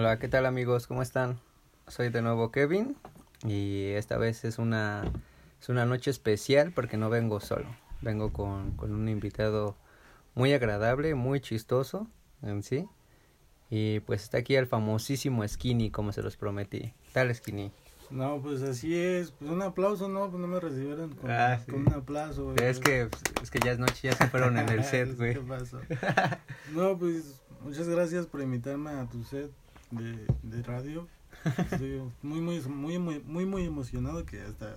Hola, ¿qué tal amigos? ¿Cómo están? Soy de nuevo Kevin y esta vez es una, es una noche especial porque no vengo solo. Vengo con, con un invitado muy agradable, muy chistoso en sí. Y pues está aquí el famosísimo Skinny, como se los prometí. Tal Skinny. No, pues así es. Pues un aplauso, no, pues no me recibieron con, Ah, sí. con un aplauso, güey. Es que, es que ya es noche, ya se fueron en el set, güey. ¿Qué pasó? No, pues muchas gracias por invitarme a tu set de, de radio. Estoy muy, muy, muy, muy, muy, muy emocionado que hasta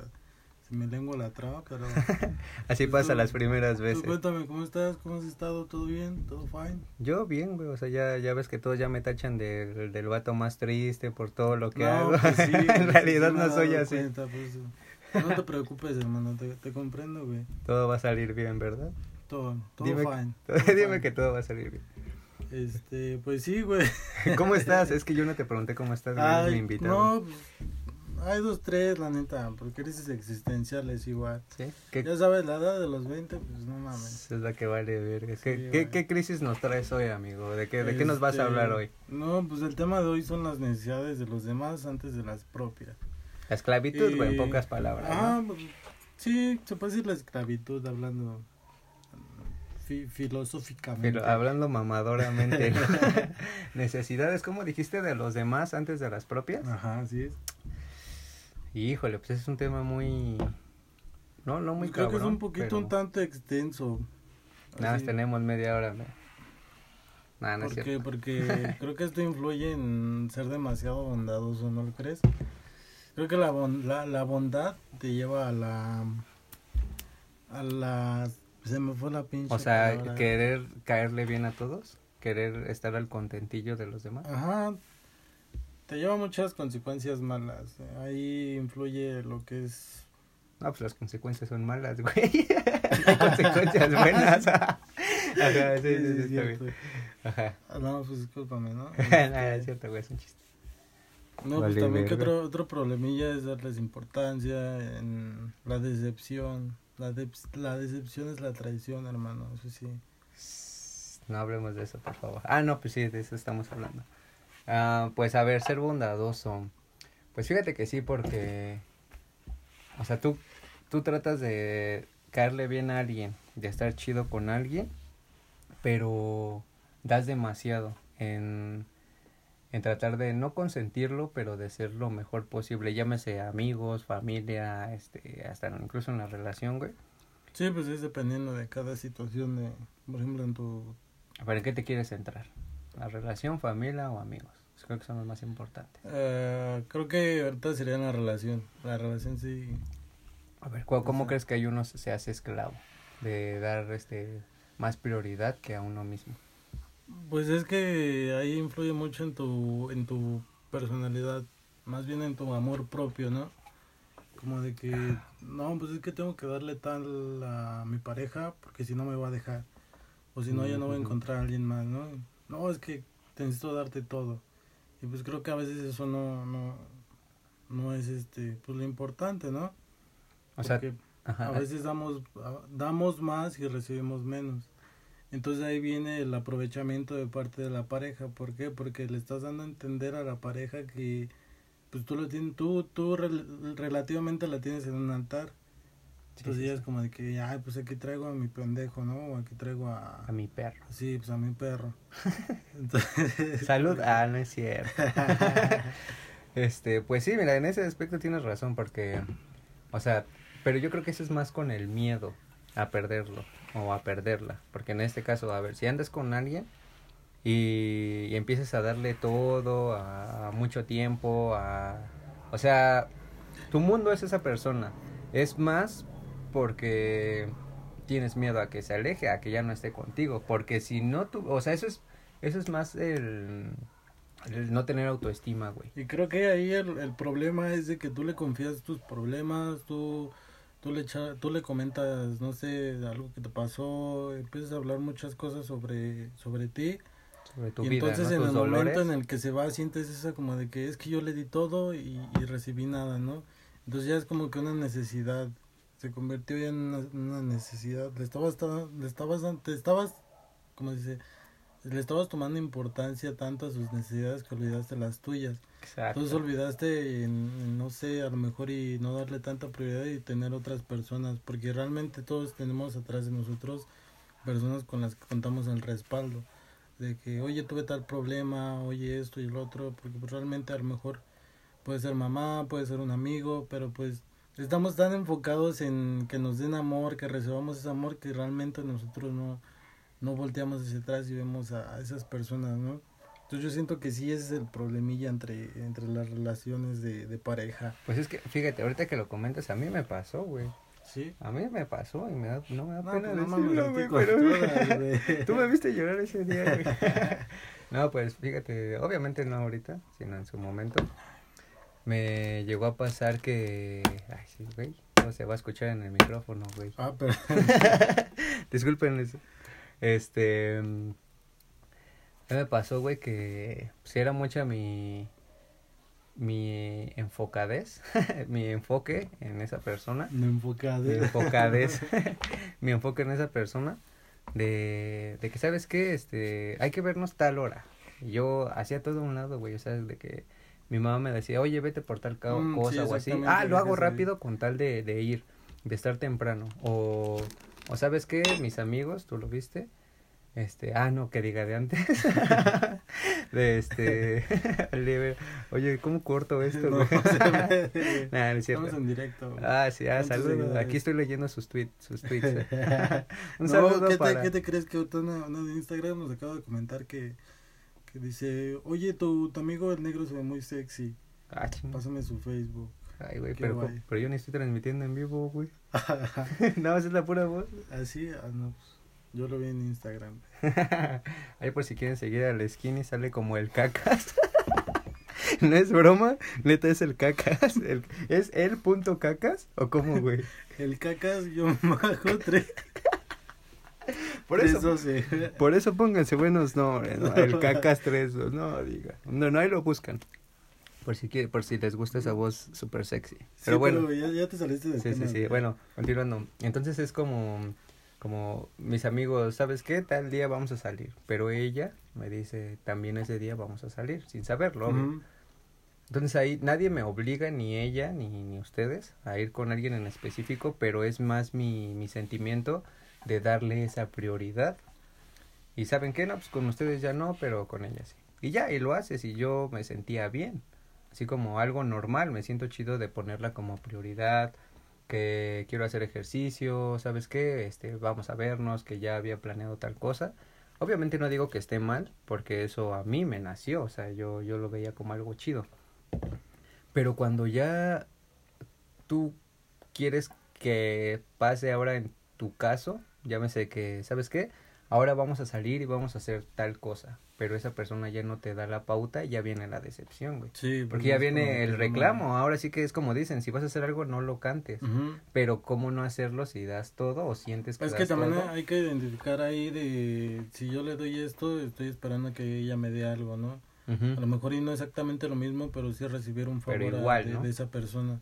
se me lengua la traba, pero... Así Pues pasa tú- las primeras Tú veces. cuéntame, ¿cómo estás? ¿Cómo has estado? ¿Todo bien? ¿Todo fine? Yo bien, güey, o sea, ya, ya ves que todos ya me tachan del, del vato más triste por todo lo que No, hago. pues sí, en sí, realidad no soy así. cuenta, pues, no te preocupes, hermano, te, te comprendo, güey. Todo va a salir bien, ¿verdad? Todo, todo Dime- fine. todo Dime fine. que todo va a salir bien. Este, pues sí, güey. ¿Cómo estás? Es que yo no te pregunté cómo estás, Ay, invitado. no, pues, hay dos, tres, la neta, porque crisis existenciales igual. ¿Sí? ¿Qué, Ya sabes, la edad de los 20, pues no mames. es la que vale verga. ¿Qué, Sí, qué, crisis nos traes hoy, amigo? ¿De qué, de qué nos vas a Este, hablar hoy? No, pues el tema de hoy son las necesidades de los demás antes de las propias. La esclavitud, güey, en Y- pocas palabras. Ah, ¿no? pues, sí, se puede decir la esclavitud hablando fi- filosóficamente. Pero hablando mamadoramente. ¿no? Necesidades, ¿cómo dijiste? De los demás antes de las propias. Ajá, así es. Híjole, pues es un tema muy... No, no muy Pues creo que es un poquito pero un tanto extenso. Nada más tenemos media hora. ¿no? Nah, no es Porque, porque creo que esto influye en ser demasiado bondadoso, ¿no lo crees? Creo que la, bon- la, la bondad te lleva a la... A la... Se me fue la pinche O sea, palabra. querer caerle bien a todos, querer estar al contentillo de los demás. Ajá. Te lleva muchas consecuencias malas. Ahí influye lo que es... No, pues las consecuencias son malas, güey. Hay consecuencias buenas. Ajá, sí, sí, sí, bien. Ajá. No, pues discúlpame, ¿no? Es cierto, güey, es un chiste. No, Vale, pues también que otro, otro problemilla es darles importancia en la decepción. La, dep- la decepción es la traición, hermano, eso sí. No hablemos de eso, por favor. Ah, no, pues sí, de eso estamos hablando. Ah, pues a ver, ser bondadoso. Pues fíjate que sí, porque... O sea, tú, tú tratas de caerle bien a alguien, de estar chido con alguien, pero das demasiado en, en tratar de no consentirlo, pero de ser lo mejor posible. Llámese amigos, familia, este, hasta incluso en la relación, güey. Sí, pues es dependiendo de cada situación, de, por ejemplo, en tu... ¿Para qué te quieres centrar? ¿La relación, familia o amigos? Creo que son los más importantes. eh, creo que ahorita sería la relación. La relación sí... A ver, ¿cu- ¿cómo Ajá. crees que hay uno se hace esclavo? De dar este más prioridad que a uno mismo. Pues es que ahí influye mucho en tu, en tu personalidad, más bien en tu amor propio, ¿no? Como de que, no, pues es que tengo que darle tal a mi pareja porque si no me va a dejar. O si no, ya no voy a encontrar a alguien más, ¿no? No, es que te necesito darte todo. Y pues creo que a veces eso no, no, no es este, pues lo importante, ¿no? O sea, ajá, a veces damos, damos más y recibimos menos. Entonces ahí viene el aprovechamiento de parte de la pareja. ¿Por qué? Porque le estás dando a entender a la pareja que pues tú lo tienes, tú, tú rel- relativamente la tienes en un altar. Entonces sí, ya sí. es como de que, ay, pues aquí traigo a mi pendejo, ¿no? O aquí traigo a... a mi perro. Sí, pues a mi perro. Entonces, Salud. Ah, no es cierto. este, pues sí, mira, en ese aspecto tienes razón porque, o sea, pero yo creo que eso es más con el miedo a perderlo o a perderla, porque en este caso, a ver, si andas con alguien y, y empiezas a darle todo, a, mucho tiempo, a, o sea, tu mundo es esa persona, es más porque tienes miedo a que se aleje, a que ya no esté contigo, porque si no tú, o sea, eso es, eso es más el, el no tener autoestima, güey. Y creo que ahí el, el problema es de que tú le confías tus problemas, tú, tú, le echa- tú le comentas, no sé, algo que te pasó, empiezas a hablar muchas cosas sobre, sobre ti. Sobre tu y vida, entonces ¿no? en el dolores. momento en el que se va sientes esa como de que es que yo le di todo y, y recibí nada, ¿no? Entonces ya es como que una necesidad, se convirtió ya en una, una necesidad, le estabas, ta- le estabas, te estabas, como dice, le estabas tomando importancia tanto a sus necesidades que olvidaste las tuyas. Exacto. Entonces olvidaste, en, en, no sé, a lo mejor y no darle tanta prioridad y tener otras personas, porque realmente todos tenemos atrás de nosotros personas con las que contamos el respaldo, de que, oye, tuve tal problema, oye esto y el otro, porque pues, realmente a lo mejor puede ser mamá, puede ser un amigo, pero pues estamos tan enfocados en que nos den amor, que recibamos ese amor, que realmente nosotros no, no volteamos hacia atrás y vemos a, a esas personas, ¿no? Entonces yo siento que sí ese es el problemilla entre, entre las relaciones de, de pareja. Pues es que, fíjate, ahorita que lo comentas, a mí me pasó, güey. Sí. A mí me pasó y me da, no me da No, pena no decirlo, pero... güey. Tú me viste llorar ese día, güey. no, pues fíjate, obviamente no ahorita, sino en su momento. Me llegó a pasar que... Ay, sí, güey. No se va a escuchar en el micrófono, güey. Ah, pero... Disculpen eso. Este... mm, a mí me pasó, güey, que si era mucha mi... Mi enfocadez, mi enfoque en esa persona Me enfocaba. mi enfocadez, mi enfoque en esa persona, de, de que, ¿sabes qué? Este, hay que vernos tal hora. Y yo hacía todo a un lado, güey, o sea, de que mi mamá me decía, oye, vete por tal ca- Mm, sí, cosa o así. Ah, lo hago rápido con tal de, de ir, de estar temprano. O, o ¿sabes qué? Mis amigos, ¿tú lo viste? Este, ah, no, que diga de antes. de este, oye, ¿cómo corto esto, No. Nah, no es cierto. Estamos en directo. Ah, sí, ah, ¿Cuántos saludos. Aquí estoy leyendo sus tweets, sus tweets. Un no, saludo ¿qué, para... te, ¿qué te crees que una, una de Instagram nos acaba de comentar que, que dice, oye, tu, tu amigo el negro se ve muy sexy, Ah, pásame su Facebook. Ay, güey, pero, guay. pero yo ni estoy transmitiendo en vivo, güey. Nada más es la pura voz. Así, ah, no, pues, yo lo vi en Instagram. Ahí por si quieren seguir al skinny sale como el cacas. no es broma, neta es el cacas. El, ¿Es el punto cacas o cómo, güey? El cacas, yo bajo tres. Por eso, sí. por eso pónganse buenos nombres, ¿no? El cacas 3, no diga. No, no, ahí lo buscan. Por si quiere, por si les gusta esa voz súper sexy. Pero Sí, bueno. ya, ya te saliste de Sí, sí, sí. Bueno, continuando. Entonces es como, como mis amigos, ¿sabes qué? Tal día vamos a salir. Pero ella me dice, también ese día vamos a salir, sin saberlo. Entonces ahí nadie me obliga, ni ella, ni, ni ustedes, a ir con alguien en específico, pero es más mi, mi sentimiento de darle esa prioridad. Y saben qué, no, pues con ustedes ya no, pero con ella sí. Y ya, y lo haces, y yo me sentía bien. Así como algo normal, me siento chido de ponerla como prioridad, que quiero hacer ejercicio, ¿sabes qué? Este, vamos a vernos, que ya había planeado tal cosa. Obviamente no digo que esté mal, porque eso a mí me nació, o sea, yo, yo lo veía como algo chido. Pero cuando ya tú quieres que pase ahora en tu caso, llámese que, ¿sabes qué? Ahora vamos a salir y vamos a hacer tal cosa. Pero esa persona ya no te da la pauta y ya viene la decepción, güey. Sí, Porque ya viene el reclamo. Ahora sí que es como dicen, si vas a hacer algo, no lo cantes. Pero ¿cómo no hacerlo si das todo o sientes que Es das que también todo? hay que identificar ahí de si yo le doy esto, estoy esperando a que ella me dé algo, ¿no? A lo mejor y no exactamente lo mismo, pero sí recibir un favor igual, de, ¿no? de esa persona.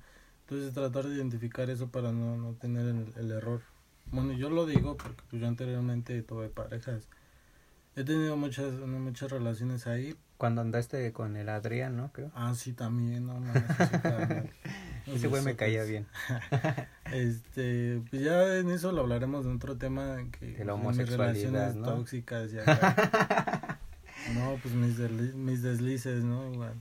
Entonces tratar de identificar eso para no, no tener el, el error. Bueno, yo lo digo porque pues, yo anteriormente tuve parejas. He tenido muchas muchas relaciones ahí. Cuando andaste con el Adrián, ¿no? Creo. Ah, sí, también, no, mames, ese güey me caía bien. Este, pues ya en eso lo hablaremos de otro tema que De la mis relaciones ¿no? tóxicas y acá. no, pues mis, desli- mis deslices, ¿no? Igual.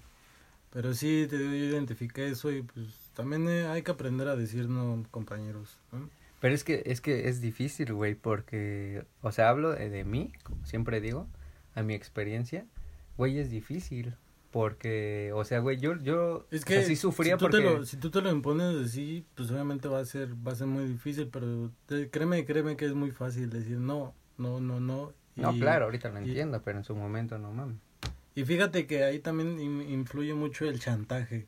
Pero sí, te digo, yo identifiqué eso y pues también eh, hay que aprender a decir no, compañeros. ¿no? Pero es que es que es difícil, güey, porque, o sea, hablo de, de mí, como siempre digo, a mi experiencia, güey, es difícil, porque, o sea, güey, yo, yo, Es o que sea, sí sufría si, tú porque, te lo, si tú te lo impones así, pues obviamente va a ser va a ser muy difícil, pero te- créeme, créeme que es muy fácil decir no, no, no, no. no, claro, ahorita lo y- entiendo, pero en su momento no mames. Y fíjate que ahí también in- influye mucho el chantaje.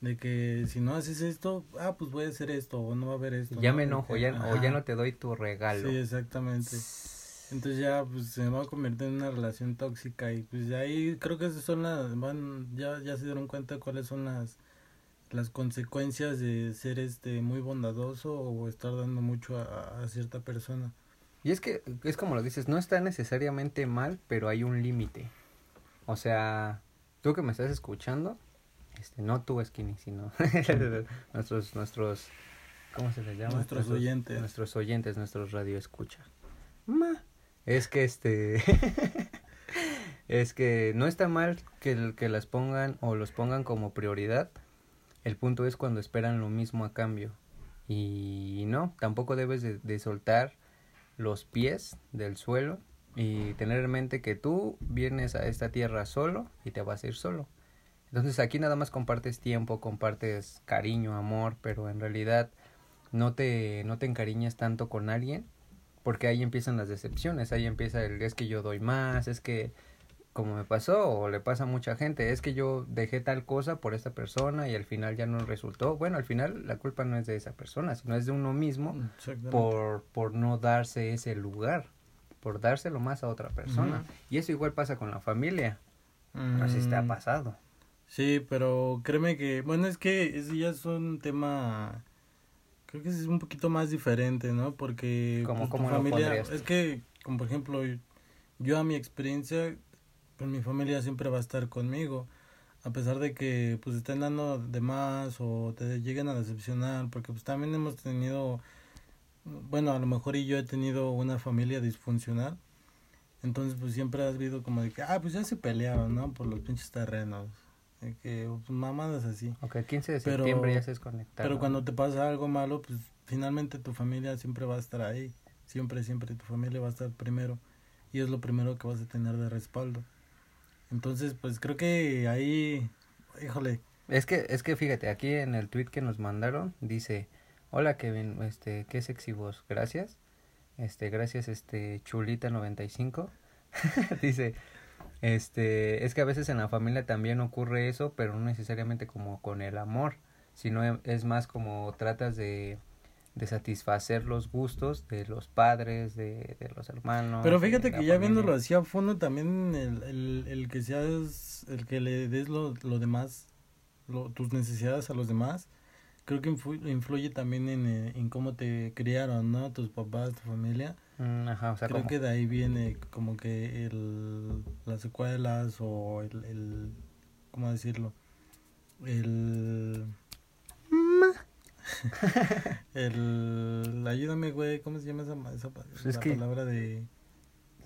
De que si no haces esto, ah, pues voy a hacer esto, o no va a haber esto. Ya ¿no? me enojo, ya, o ya no te doy tu regalo. Sí, exactamente. Entonces ya pues se va a convertir en una relación tóxica y pues de ahí creo que esas son las van ya ya se dieron cuenta cuáles son las las consecuencias de ser este muy bondadoso o estar dando mucho a, a cierta persona. Y es que, es como lo dices, no está necesariamente mal, pero hay un límite. O sea, tú que me estás escuchando, este, no tú, Skinny, sino nuestros, nuestros, ¿cómo se les llama? Nuestros oyentes. Nuestros oyentes, nuestros radio escucha. Ma. Es que este, es que no está mal que, que las pongan o los pongan como prioridad. El punto es cuando esperan lo mismo a cambio. Y no, tampoco debes de, de soltar los pies del suelo y tener en mente que tú vienes a esta tierra solo y te vas a ir solo. Entonces aquí nada más compartes tiempo, compartes cariño, amor, pero en realidad no te, no te encariñas tanto con alguien porque ahí empiezan las decepciones, ahí empieza el es que yo doy más, es que como me pasó o le pasa a mucha gente, es que yo dejé tal cosa por esta persona y al final ya no resultó. Bueno, al final la culpa no es de esa persona, sino es de uno mismo por, por no darse ese lugar, por dárselo más a otra persona. Y eso igual pasa con la familia. Así está mm. pasado. Sí, pero créeme que, bueno, es que ese ya es un tema, creo que es un poquito más diferente, ¿no? Porque como pues, familia, es que, como por ejemplo, yo a mi experiencia pues mi familia siempre va a estar conmigo. A pesar de que pues estén dando de más o te lleguen a decepcionar, porque pues también hemos tenido, bueno, a lo mejor y yo he tenido una familia disfuncional. Entonces pues siempre has habido como de que, ah, pues ya se pelearon, ¿no? Por los pinches terrenos. De que pues, mamadas así. Ok, 15 de septiembre ya se desconectaron. Pero cuando te pasa algo malo, pues finalmente tu familia siempre va a estar ahí. Siempre, siempre tu familia va a estar primero. Y es lo primero que vas a tener de respaldo. Entonces, pues creo que ahí, híjole. Es que, es que fíjate, aquí en el tweet que nos mandaron dice, hola Kevin, este, qué sexy voz, gracias. Este, gracias, este, chulita95. dice, este, es que a veces en la familia también ocurre eso, pero no necesariamente como con el amor, sino es más como tratas de de satisfacer los gustos de los padres, de, de los hermanos. Pero fíjate que ya viéndolo así a fondo, también el, el, el que seas, el que le des lo, lo demás, lo, tus necesidades a los demás, creo que influye, también en, eh, en cómo te criaron, ¿no? Tus papás, tu familia. Mm, ajá, o sea, creo que de ahí viene como que el, las secuelas o el, el ¿cómo decirlo? El el ayúdame güey cómo se llama esa, esa pues palabra de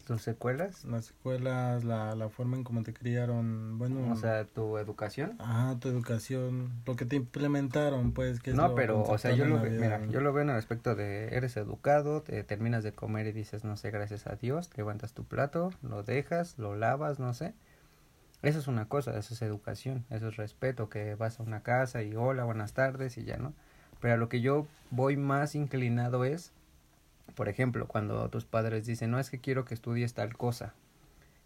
tus secuelas las secuelas la, la forma en cómo te criaron bueno. O sea tu educación. Ajá tu educación lo que te implementaron pues que no pero o sea yo lo veo mira yo lo veo en el aspecto de eres educado te terminas de comer y dices no sé gracias a Dios levantas tu plato lo dejas lo lavas no sé. Eso es una cosa, eso es educación, eso es respeto, que vas a una casa y hola, buenas tardes y ya, ¿no? Pero a lo que yo voy más inclinado es, por ejemplo, cuando tus padres dicen, no es que quiero que estudies tal cosa,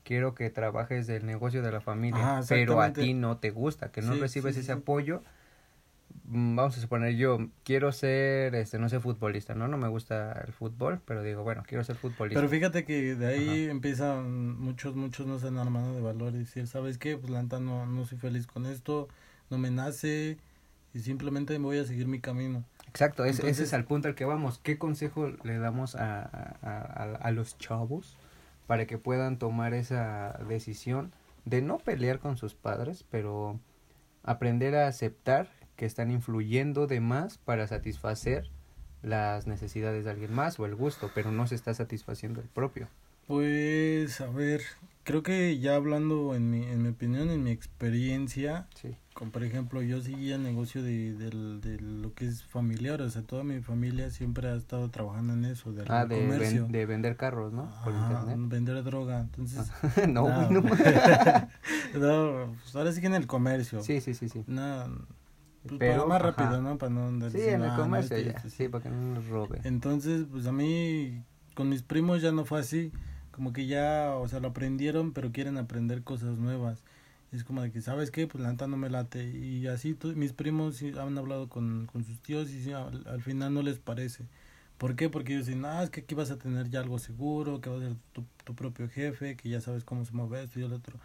quiero que trabajes del negocio de la familia, pero a ti no te gusta, que no recibes ese apoyo. Mm, vamos a suponer yo quiero ser este no sé futbolista, ¿no? No me gusta el fútbol, pero digo, bueno, quiero ser futbolista. Pero fíjate que de ahí empiezan muchos muchos no se han armado de valor y decir, ¿sabes qué? Pues la no no soy feliz con esto, no me nace, y simplemente me voy a seguir mi camino. Exacto, ese es el punto al que vamos. ¿Qué consejo le damos a, a, a, los chavos para que puedan tomar esa decisión de no pelear con sus padres, pero aprender a aceptar que están influyendo de más para satisfacer las necesidades de alguien más o el gusto, pero no se está satisfaciendo el propio? Pues, a ver, creo que ya hablando en mi, en mi opinión, en mi experiencia, sí. como por ejemplo, yo seguía el negocio de, de, lo que es familiar, o sea, toda mi familia siempre ha estado trabajando en eso, del ah, de, comercio. de vender carros, ¿no? Por internet. vender droga, entonces... no, no. no, pues ahora sí que en el comercio. Sí, sí, sí, sí. No, pues Pero, para más rápido, ¿no? Para no Sí, en el comercio ya, sí, para que no nos robe. Entonces, pues a mí, con mis primos ya no fue así como que ya, o sea, lo aprendieron, pero quieren aprender cosas nuevas. Es como de que, ¿sabes qué? Pues la no me late. Y así mis primos han hablado con, con sus tíos y al, final no les parece. ¿Por qué? Porque ellos dicen, ah, es que aquí vas a tener ya algo seguro, que vas a ser tu, tu propio jefe, que ya sabes cómo se mueve esto y el otro.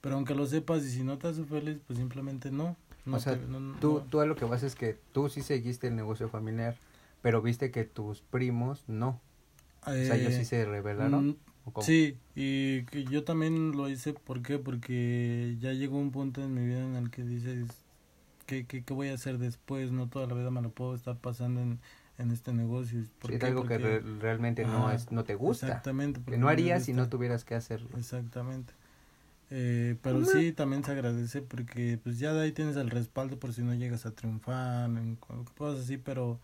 Pero aunque lo sepas y si no te hace feliz, pues simplemente no. no o sea, tú, tú a lo que vas es que tú sí seguiste el negocio familiar, pero viste que tus primos no. o sea, ellos sí Eh, se revelaron. Sí, y que yo también lo hice, ¿por qué? Porque ya llegó un punto en mi vida en el que dices, ¿qué, qué, qué voy a hacer después? No toda la vida me lo puedo estar pasando en, en este negocio. ¿Por Sí, es algo que re- realmente no es no te gusta. Exactamente. Que no harías si no tuvieras que hacerlo. Exactamente. Eh, pero sí, también se agradece porque pues ya de ahí tienes el respaldo por si no llegas a triunfar, en co- cosas así, pero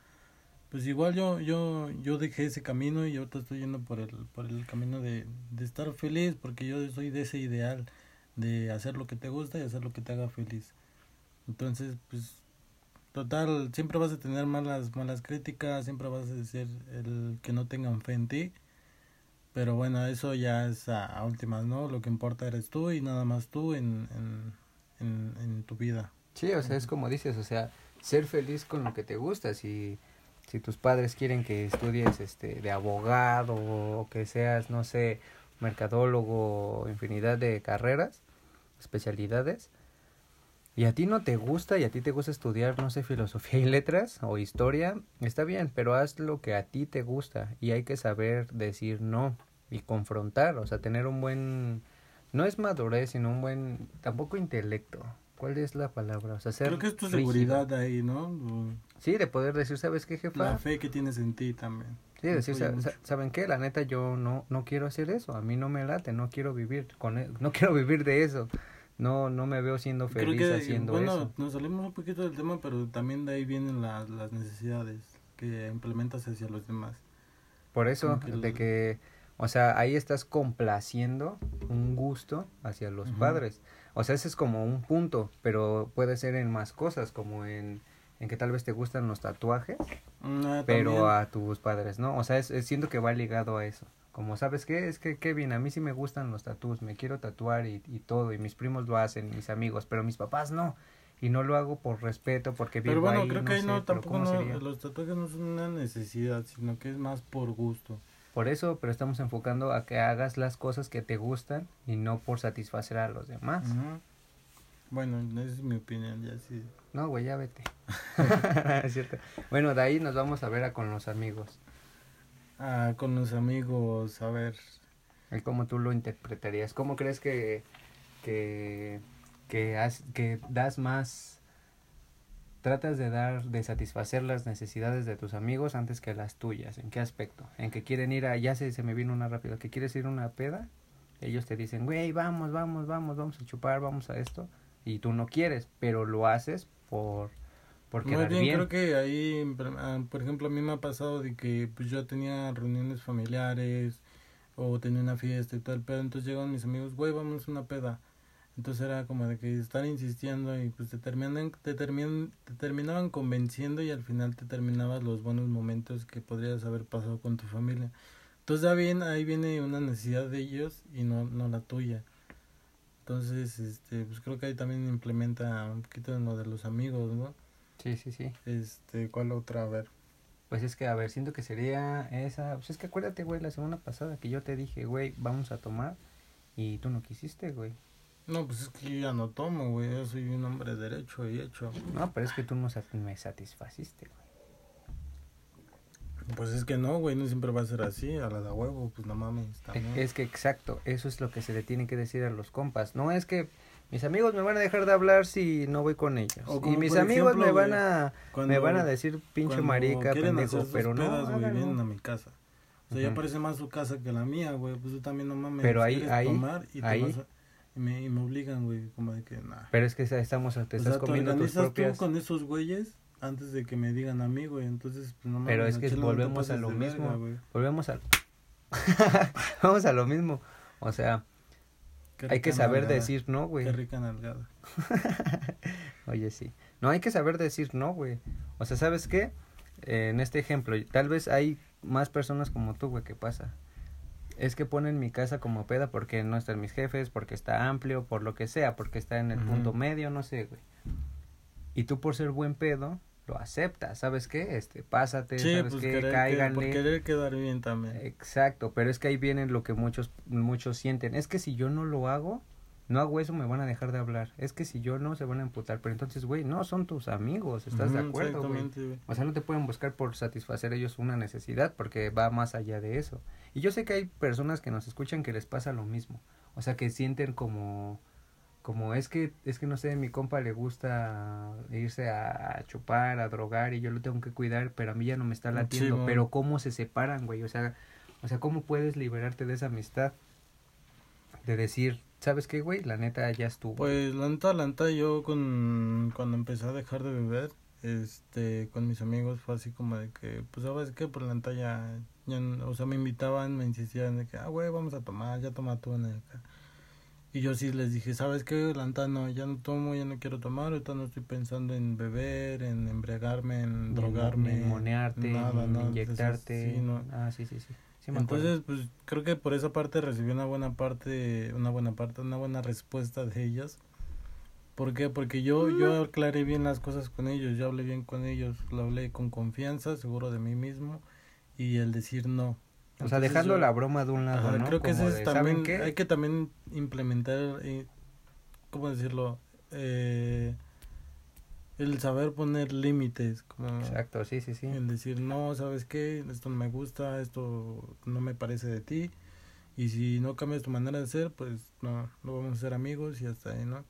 pues igual yo yo yo dejé ese camino y ahorita estoy yendo por el por el camino de, de estar feliz porque yo soy de ese ideal de hacer lo que te gusta y hacer lo que te haga feliz. Entonces, pues total, siempre vas a tener malas malas críticas, siempre vas a ser el que no tengan fe en ti. Pero bueno, eso ya es a, a últimas, ¿no? Lo que importa eres tú y nada más tú en, en, en, en tu vida. Sí, o sea, es como dices, o sea, ser feliz con lo que te gusta. Si, si tus padres quieren que estudies este, de abogado o que seas, no sé, mercadólogo, infinidad de carreras, especialidades, y a ti no te gusta y a ti te gusta estudiar, no sé, filosofía y letras o historia, está bien, pero haz lo que a ti te gusta y hay que saber decir no y confrontar, o sea, tener un buen, no es madurez, sino un buen, tampoco intelecto. ¿Cuál es la palabra? O sea, ser Creo que es tu rígido. seguridad ahí, ¿no? Sí, de poder decir, ¿sabes qué, jefa? La fe que tienes en ti también. Sí, decir, ¿saben qué? La neta, yo no, no quiero hacer eso. A mí no me late, no quiero vivir con e- no quiero vivir de eso. No, no me veo siendo Creo feliz que, haciendo bueno, eso. nos salimos un poquito del tema, pero también de ahí vienen las, las necesidades que implementas hacia los demás. Por eso, que de que, o sea, ahí estás complaciendo un gusto hacia los padres. O sea, ese es como un punto, pero puede ser en más cosas, como en, en que tal vez te gustan los tatuajes, Ah, pero también. a tus padres, ¿no? O sea, es, es- siento que va ligado a eso. Como, ¿sabes qué? Es que, Kevin, a mí sí me gustan los tatuos, me quiero tatuar y, y todo, y mis primos lo hacen, mis amigos, pero mis papás no. Y no lo hago por respeto, porque vivo Pero bueno, ahí, creo no que ahí sé, no, tampoco ¿cómo no, los tatuajes no son una necesidad, sino que es más por gusto. Por eso, pero estamos enfocando a que hagas las cosas que te gustan y no por satisfacer a los demás. Ujú. Bueno, esa es mi opinión, ya sí. No, güey, ya vete. es cierto. Bueno, de ahí nos vamos a ver a con los amigos. Ah, con los amigos, a ver. ¿Y ¿Cómo tú lo interpretarías? ¿Cómo crees que, que, que, has- que das más, tratas de dar, de satisfacer las necesidades de tus amigos antes que las tuyas? ¿En qué aspecto? ¿En que quieren ir a, ya se, se me vino una rápida, que quieres ir a una peda? Ellos te dicen, güey, vamos, vamos, vamos, vamos a chupar, vamos a esto. Y tú no quieres, pero lo haces por, por Muy quedar bien, bien. creo que ahí, ah, por ejemplo, a mí me ha pasado de que pues yo tenía reuniones familiares o tenía una fiesta y todo el pedo, entonces llegan mis amigos, güey, vamos a una peda. Entonces era como de que estar insistiendo y pues te terminan, te terminan, te terminaban convenciendo y al final te terminabas los buenos momentos que podrías haber pasado con tu familia. Entonces ya bien, ahí viene una necesidad de ellos y no, no la tuya. Entonces, este, pues creo que ahí también implementa un poquito en lo de los amigos, ¿no? Sí, sí, sí. Este, ¿cuál otra? A ver. Pues es que, a ver, siento que sería esa. Pues es que acuérdate, güey, la semana pasada que yo te dije, güey, vamos a tomar. Y tú no quisiste, güey. No, pues es que yo ya no tomo, güey. Yo soy un hombre derecho y hecho. No, pero es que tú no me satisfaciste, güey. Pues es que no, güey. No siempre va a ser así. A la de huevo, pues no mames. También. Es que exacto, eso es lo que se le tiene que decir a los compas. No es que mis amigos me van a dejar de hablar si no voy con ellos. O Y mis amigos ejemplo, me van a Cuando- me van a decir pinche marica, pendejo, pero no. pedas, güey, háganlo. vienen a mi casa. O sea, ya parece más su casa que la mía, güey. Pues tú también no mames. Pero ahí- ahí- tomar y te ahí- vas a- y, me, y me obligan, güey. Como de que, nah. Pero es que estamos te o estás sea, te comiendo tus propias tú con esos güeyes antes de que me digan a mí, güey. Entonces, pues no. Pero es que volvemos a lo mismo. verga. Volvemos al Vamos a lo mismo. O sea, hay que saber nalgada. decir no, güey. Qué rica nalgada. Oye, sí. No, hay que saber decir no, güey. O sea, ¿sabes qué? Eh, en este ejemplo, tal vez hay más personas como tú, güey, que pasa. Es que ponen mi casa como peda porque no están mis jefes, porque está amplio, por lo que sea, porque está en el punto medio, no sé, güey. Y tú por ser buen pedo, lo aceptas, ¿sabes qué? Este, pásate, Sí, ¿sabes pues qué? que- por Cáiganle. querer quedar bien también. Exacto, pero es que ahí viene lo que muchos muchos sienten. Es que si yo no lo hago, no hago eso, me van a dejar de hablar. Es que si yo no, se van a emputar. Pero entonces, güey, no, son tus amigos, ¿estás de acuerdo, güey. O sea, no te pueden buscar por satisfacer ellos una necesidad porque va más allá de eso. Y yo sé que hay personas que nos escuchan que les pasa lo mismo. O sea, que sienten como como es que es que no sé, mi compa le gusta irse a, chupar, a drogar y yo lo tengo que cuidar, pero a mí ya no me está Sí, latiendo, pero cómo se separan, güey? O sea, o sea, ¿cómo puedes liberarte de esa amistad? De decir, ¿sabes qué, güey? La neta ya estuvo. Pues la neta, la neta, yo con, cuando empecé a dejar de beber, este, con mis amigos fue así como de que, pues sabes qué, por la neta ya, ya, o sea, me invitaban, me insistían de que, ah, güey, vamos a tomar, ya toma tú en el ca-". Y yo sí les dije, ¿sabes qué? La neta no, ya no tomo, ya no quiero tomar, ahorita no estoy pensando en beber, en embriagarme, en Ni drogarme. Ni monearte, nada, ni nada, inyectarte. entonces, sí, no. Ah, sí, sí, sí. Sí, me acuerdo. Entonces, pues creo que por esa parte recibí una buena parte, una buena parte, una buena respuesta de ellas. ¿Por qué? Porque yo, yo aclaré bien las cosas con ellos, yo hablé bien con ellos, lo hablé con confianza, seguro de mí mismo, y el decir no. O sea, Entonces, dejando yo- la broma de un lado, Ajá, ¿no? creo que de, es ¿saben también, qué? hay que también implementar, eh, ¿cómo decirlo? Eh, el saber poner límites, como Exacto, sí, sí, sí. el decir, no, ¿sabes qué? Esto no me gusta, esto no me parece de ti. Y si no cambias tu manera de ser, pues no, no vamos a ser amigos y hasta ahí, ¿no?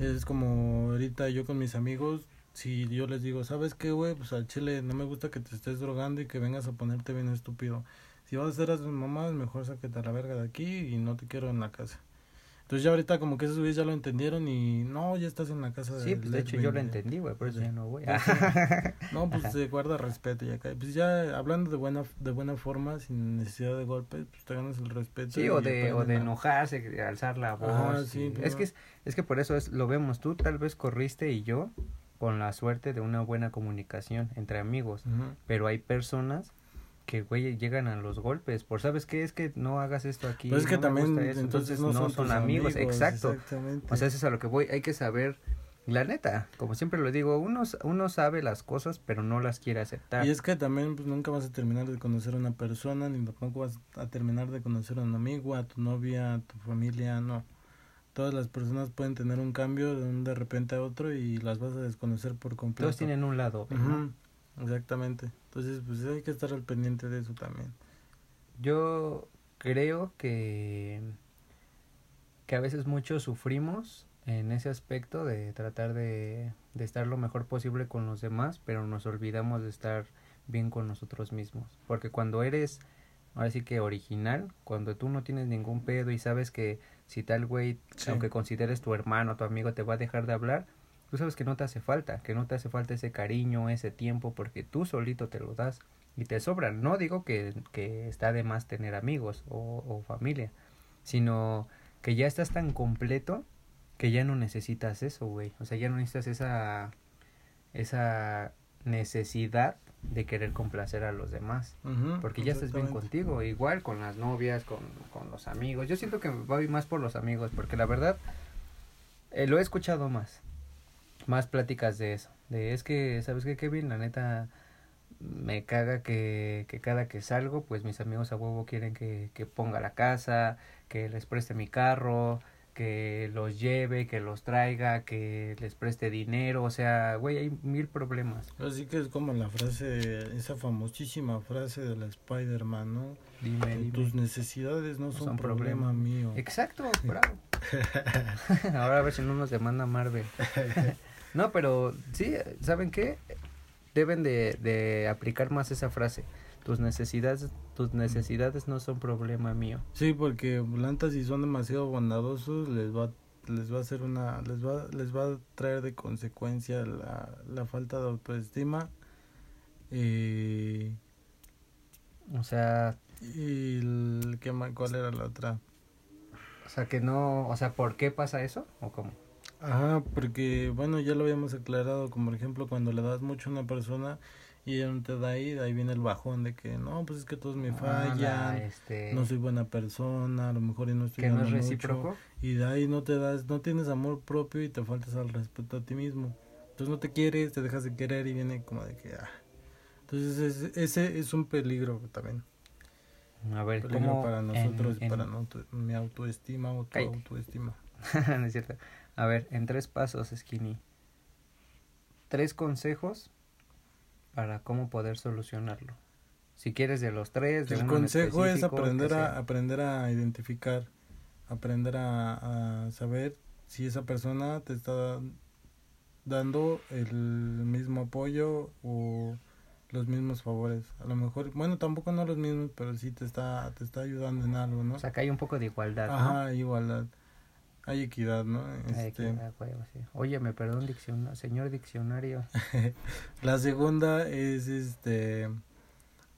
Es como ahorita yo con mis amigos, si yo les digo, ¿sabes qué, güey? Pues al chile no me gusta que te estés drogando y que vengas a ponerte bien estúpido. Si vas a hacer a tus mamás, mejor sáquete a la verga de aquí y no te quiero en la casa. Entonces ya ahorita como que esos güeyes ya lo entendieron y no, ya estás en la casa Sí, pues de hecho yo lo entendí, güey, por eso Sí. ya no voy. No, pues se guarda respeto y acá. Pues ya hablando de buena de buena forma, sin necesidad de golpes, pues te ganas el respeto. Sí, y o de, o de enojarse, de alzar la voz. Ajá, sí, y- pues, es que es, es que por eso es, lo vemos. Tú tal vez corriste y yo con la suerte de una buena comunicación entre amigos. Pero hay personas que, güey, llegan a los golpes. Por, ¿sabes qué? Es que no hagas esto aquí. Pues es que no también eso. entonces, no, son, amigos. Exacto. O sea, eso es a lo que voy. Hay que saber, la neta, como siempre lo digo, uno, uno sabe las cosas, pero no las quiere aceptar. y es que también pues nunca vas a terminar de conocer a una persona, ni tampoco vas a terminar de conocer a un amigo, a tu novia, a tu familia, no. Todas las personas pueden tener un cambio de un de repente a otro y las vas a desconocer por completo. Todos tienen un lado. Exactamente. Entonces, pues hay que estar al pendiente de eso también. Yo creo que, que a veces muchos sufrimos en ese aspecto de tratar de, de estar lo mejor posible con los demás, pero nos olvidamos de estar bien con nosotros mismos. Porque cuando eres, ahora sí que original, cuando tú no tienes ningún pedo y sabes que si tal güey, Sí. aunque consideres tu hermano, tu amigo, te va a dejar de hablar, tú sabes que no te hace falta, que no te hace falta ese cariño, ese tiempo, porque tú solito te lo das y te sobran. No digo que, que está de más tener amigos o, o familia, sino que ya estás tan completo que ya no necesitas eso, güey. O sea, ya no necesitas esa, esa necesidad de querer complacer a los demás. Porque ya estás bien contigo, igual con las novias, con, con los amigos. Yo siento que voy más por los amigos, porque la verdad eh, lo he escuchado más. Más pláticas de eso. De es que, ¿sabes qué, Kevin? La neta me caga que, que cada que salgo, pues mis amigos a huevo quieren que, que ponga la casa, que les preste mi carro, que los lleve, que los traiga, que les preste dinero. O sea, güey, hay mil problemas. Así que es como la frase, esa famosísima frase de la Spider-Man, ¿no? Dime, dime. Tus necesidades no, No son, son problema, problema. mío. Exacto, bravo. Ahora a ver si no nos demanda Marvel. no, pero sí, ¿saben qué? Deben de, de aplicar más esa frase. Tus necesidades, tus necesidades no son problema mío. Sí, porque plantas si son demasiado bondadosos les va les va a hacer una les va les va a traer de consecuencia la, la falta de autoestima y O sea, y el, ¿qué cuál era la otra o sea que no, o sea, ¿por qué pasa eso? ¿O cómo? Ajá, porque bueno, ya lo habíamos aclarado, como por ejemplo cuando le das mucho a una persona y ella no te da ahí, de ahí viene el bajón de que no, pues es que todos me Ah, fallan, la, este, no soy buena persona, a lo mejor y no estoy no es dando mucho, recíproco. y de ahí no te das, no tienes amor propio y te faltas al respeto a ti mismo. Entonces no te quieres, te dejas de querer y viene como de que ah. Entonces es- ese es un peligro también. A ver, Peligro ¿cómo para en- nosotros, en- para no- mi autoestima o tu Cállate. autoestima. no es cierto. A ver, en tres pasos, Skinny. Tres consejos para cómo poder solucionarlo. Si quieres de los tres, de El uno en consejo es aprender a, aprender a identificar, aprender a, a saber si esa persona te está dando el mismo apoyo o los mismos favores. A lo mejor, bueno, tampoco no los mismos, pero sí te está, te está ayudando en algo, ¿no? O sea, que hay un poco de igualdad, ¿no? Ajá, igualdad. Hay equidad, ¿no? Hay Este, que- ah, huevo, sí. Oye, me perdón, dicciona- señor diccionario. La segunda es este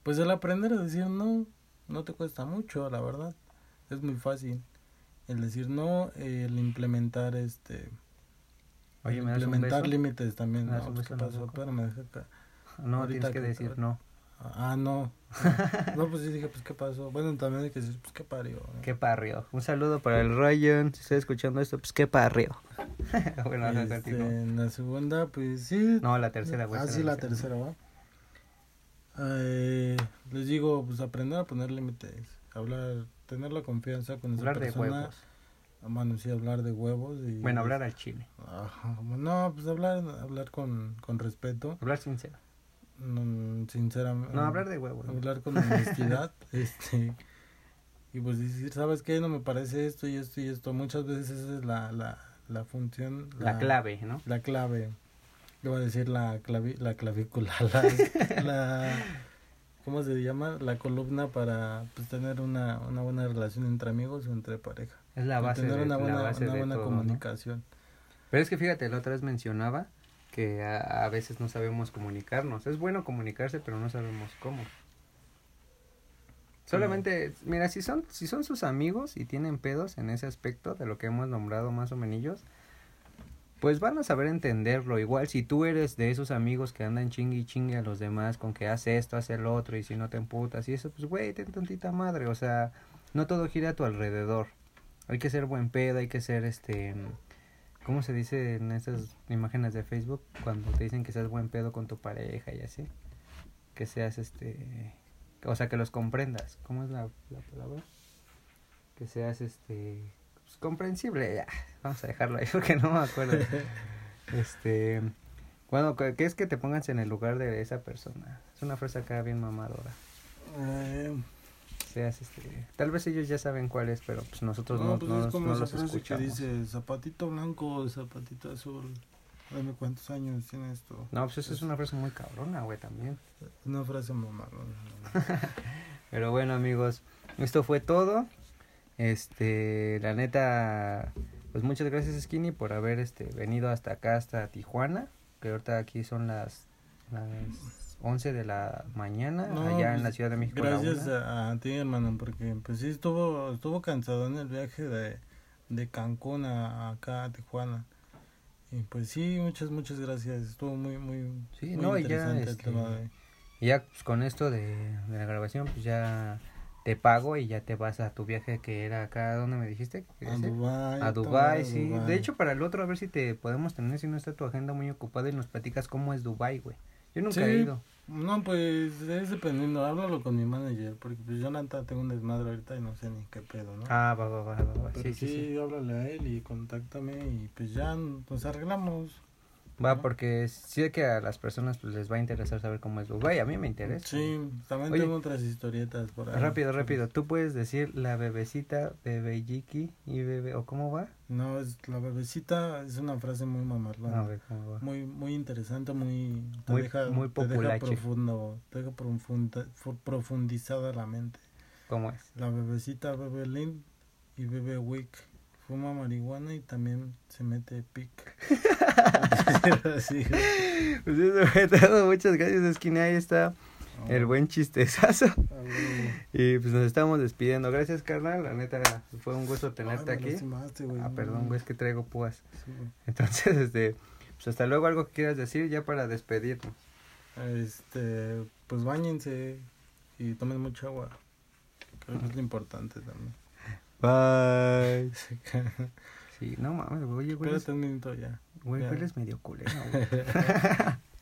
pues el aprender a decir no, no te cuesta mucho, la verdad. Es muy fácil. El decir no, el implementar este Oye, ¿me das implementar límites también. ¿Me das No, un pues, beso ¿qué en la pasó? boca? Espérame, deja acá. No, Ahorita tienes que- decir no. Ah, no. No, pues sí dije, pues qué pasó. Bueno, también hay que decir, pues qué parió. ¿no? Qué parrio. Un saludo para el Ryan. Si está escuchando esto, pues qué parrio. bueno, no, Este, en la segunda, pues sí. No, la tercera, güey. Ah, sí, la tercera, va. Eh, les digo, pues aprender a poner límites, hablar, tener la confianza con esa Hablar de persona. huevos. Ah, Bueno, sí, hablar de huevos. Y, Bueno, hablar al chile. Ajá, no, pues hablar, hablar con, con respeto, Hablar sincero. Mm, sinceramente. No, hablar de huevos. Hablar con honestidad, este, y pues decir, ¿sabes qué? No me parece esto y esto y esto. Muchas veces esa es la, la, la función. La clave, ¿no? La clave. Yo voy a decir la, clavi, la clavícula. La, la- ¿Cómo se llama? La columna para pues, tener una, una buena relación entre amigos o entre pareja. Es la base tener de, una la buena, base una buena todo, ¿no? comunicación. Pero es que fíjate, la otra vez mencionaba que a, a veces no sabemos comunicarnos. Es bueno comunicarse, pero no sabemos cómo. Solamente, mira, si son, si son sus amigos y tienen pedos en ese aspecto de lo que hemos nombrado más o menos, pues van a saber entenderlo. Igual si tú eres de esos amigos que andan chingue y chingue a los demás con que hace esto, hace el otro y si no te emputas y eso, pues güey, ten tantita madre. O sea, no todo gira a tu alrededor. Hay que ser buen pedo, hay que ser este... ¿Cómo se dice en esas imágenes de Facebook cuando te dicen que seas buen pedo con tu pareja y así? Que seas este... O sea, que los comprendas. ¿Cómo es la, la palabra? Que seas este... pues, comprensible. Ya, vamos a dejarlo ahí porque no me acuerdo. este... Bueno, que es que te pongas en el lugar de esa persona. Es una frase acá bien mamadora. Eh, Seas este... Tal vez ellos ya saben cuál es, pero pues nosotros no, no, pues no, es como no los frase que escuchamos. dice zapatito blanco, zapatito azul. Dame cuántos años tiene esto. No, pues eso es una frase muy cabrona, güey, también. Una frase mamá. Pero bueno, amigos, esto fue todo. Este, la neta, pues muchas gracias Skinny por haber este venido hasta acá hasta Tijuana, que ahorita aquí son las las 11 de la mañana No, allá en pues, la Ciudad de México. Gracias a, a ti, hermano, porque pues sí estuvo estuvo cansado en el viaje de, de Cancún a, acá a Tijuana. Y pues sí, muchas muchas gracias. Estuvo muy muy Sí, muy no, y ya, interesante el este, tema de ya pues, con esto de, de la grabación, pues ya te pago y ya te vas a tu viaje que era acá, ¿dónde me dijiste? a ese? Dubai. A Dubai, sí. Dubái. De hecho, para el otro, a ver si te podemos tener, si no está tu agenda muy ocupada y nos platicas cómo es Dubai, güey. Yo nunca Sí. he ido. No, pues es dependiendo, háblalo con mi manager, porque pues yo neta tengo un desmadre ahorita y no sé ni qué pedo, ¿no? Ah, va, va, va, va, va. Pero Sí, sí, sí. háblale a él y contáctame y pues ya nos arreglamos. Va, porque sí que a las personas pues les va a interesar saber cómo es Dubai. A mí me interesa. Sí, también Oye. tengo otras historietas por ahí. Rápido, rápido. ¿Tú puedes decir la bebecita, bebé Yiki y bebé... ¿O cómo va? No, es la bebecita es una frase muy mamarlona. A ver, ¿cómo va? Muy muy interesante, muy te Muy- deja, muy te deja populache. profundo, te deja profunda, profundizada la mente. ¿Cómo es? La bebecita bebe Lin y bebe Wick. Fuma marihuana y también se mete pic. Así, Pues eso fue todo. Muchas gracias, Esquina. Ahí está el buen chistezazo. Ah. Y pues nos estamos despidiendo. Gracias, carnal. La neta, fue un gusto Ay, tenerte me aquí. lastimaste, güey, Ah, no perdón, güey, es que traigo púas. Sí. Entonces, este, pues hasta luego, algo que quieras decir ya para despedirnos. Este, pues bañense y tomen mucha agua. Creo que es lo importante también. Bye. Sí, no mames, güey, oye, güey, Espérate un minuto ya. güey, ya. eres medio culero, güey.